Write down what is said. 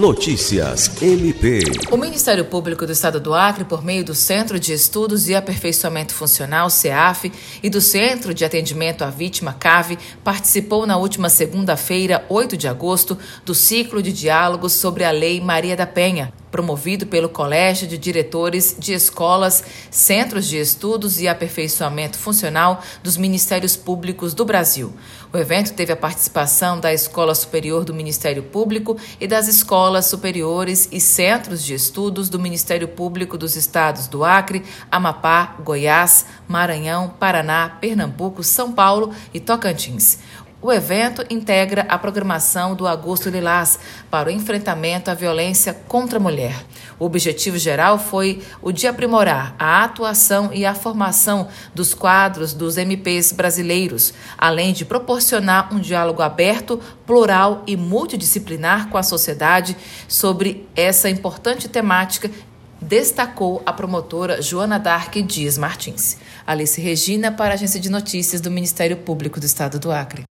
Notícias MP. O Ministério Público do Estado do Acre, por meio do Centro de Estudos e Aperfeiçoamento Funcional, CEAF, e do Centro de Atendimento à Vítima, CAVE, participou na última segunda-feira, 8 de agosto, do ciclo de diálogos sobre a Lei Maria da Penha, promovido pelo Colégio de Diretores de Escolas, Centros de Estudos e Aperfeiçoamento Funcional dos Ministérios Públicos do Brasil. O evento teve a participação da Escola Superior do Ministério Público e das escolas superiores e centros de estudos do Ministério Público dos Estados do Acre, Amapá, Goiás, Maranhão, Paraná, Pernambuco, São Paulo e Tocantins. O evento integra a programação do Agosto Lilás para o enfrentamento à violência contra a mulher. O objetivo geral foi o de aprimorar a atuação e a formação dos quadros dos MPs brasileiros, além de proporcionar um diálogo aberto, plural e multidisciplinar com a sociedade sobre essa importante temática destacou a promotora Joana Dark Dias Martins. Alice Regina, para a Agência de Notícias do Ministério Público do Estado do Acre.